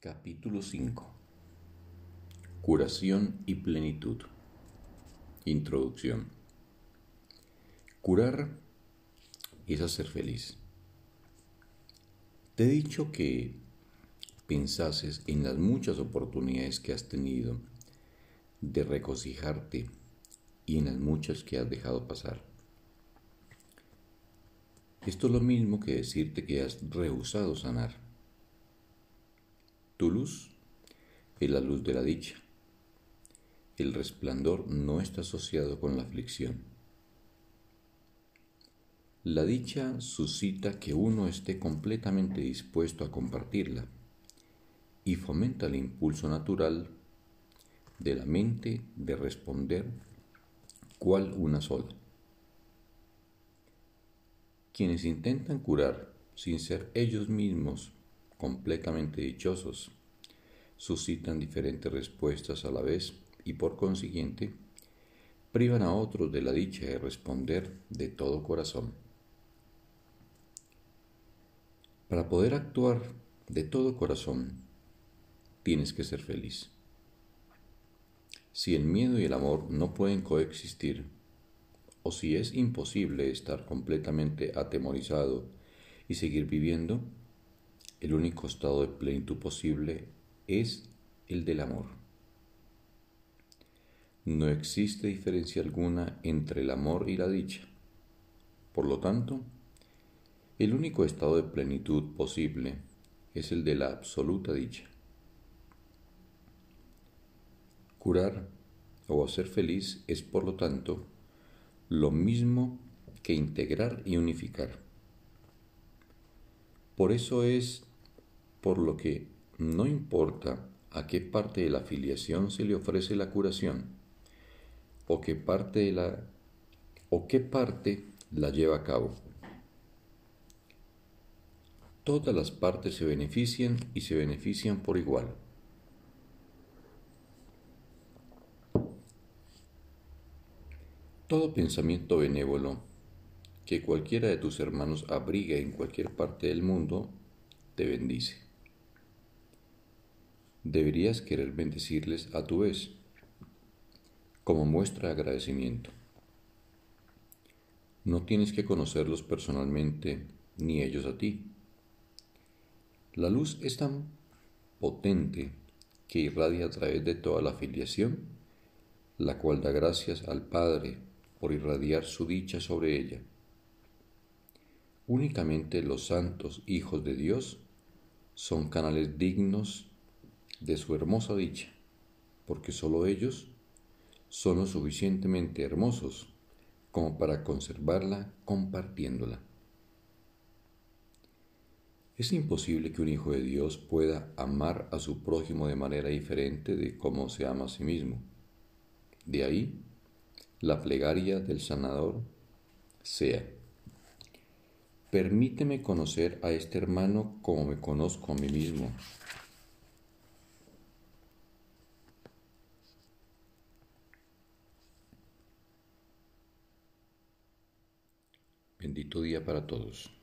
Capítulo 5 Curación y plenitud Introducción Curar es hacer feliz. Te he dicho que pensases en las muchas oportunidades que has tenido de regocijarte y en las muchas que has dejado pasar. Esto es lo mismo que decirte que has rehusado sanar tu luz es la luz de la dicha. El resplandor no está asociado con la aflicción. La dicha suscita que uno esté completamente dispuesto a compartirla y fomenta el impulso natural de la mente de responder cual una sola. Quienes intentan curar sin ser ellos mismos completamente dichosos, suscitan diferentes respuestas a la vez y por consiguiente privan a otros de la dicha de responder de todo corazón. Para poder actuar de todo corazón, tienes que ser feliz. Si el miedo y el amor no pueden coexistir, o si es imposible estar completamente atemorizado y seguir viviendo, el único estado de plenitud posible es el del amor. No existe diferencia alguna entre el amor y la dicha. Por lo tanto, el único estado de plenitud posible es el de la absoluta dicha. Curar o hacer feliz es, por lo tanto, lo mismo que integrar y unificar. Por eso es por lo que no importa a qué parte de la filiación se le ofrece la curación o qué parte de la o qué parte la lleva a cabo. Todas las partes se benefician y se benefician por igual. Todo pensamiento benévolo que cualquiera de tus hermanos abrigue en cualquier parte del mundo te bendice deberías querer bendecirles a tu vez, como muestra de agradecimiento. No tienes que conocerlos personalmente ni ellos a ti. La luz es tan potente que irradia a través de toda la filiación, la cual da gracias al Padre por irradiar su dicha sobre ella. Únicamente los santos hijos de Dios son canales dignos de su hermosa dicha, porque sólo ellos son lo suficientemente hermosos como para conservarla compartiéndola. Es imposible que un hijo de Dios pueda amar a su prójimo de manera diferente de cómo se ama a sí mismo. De ahí la plegaria del sanador sea, permíteme conocer a este hermano como me conozco a mí mismo Bendito día para todos.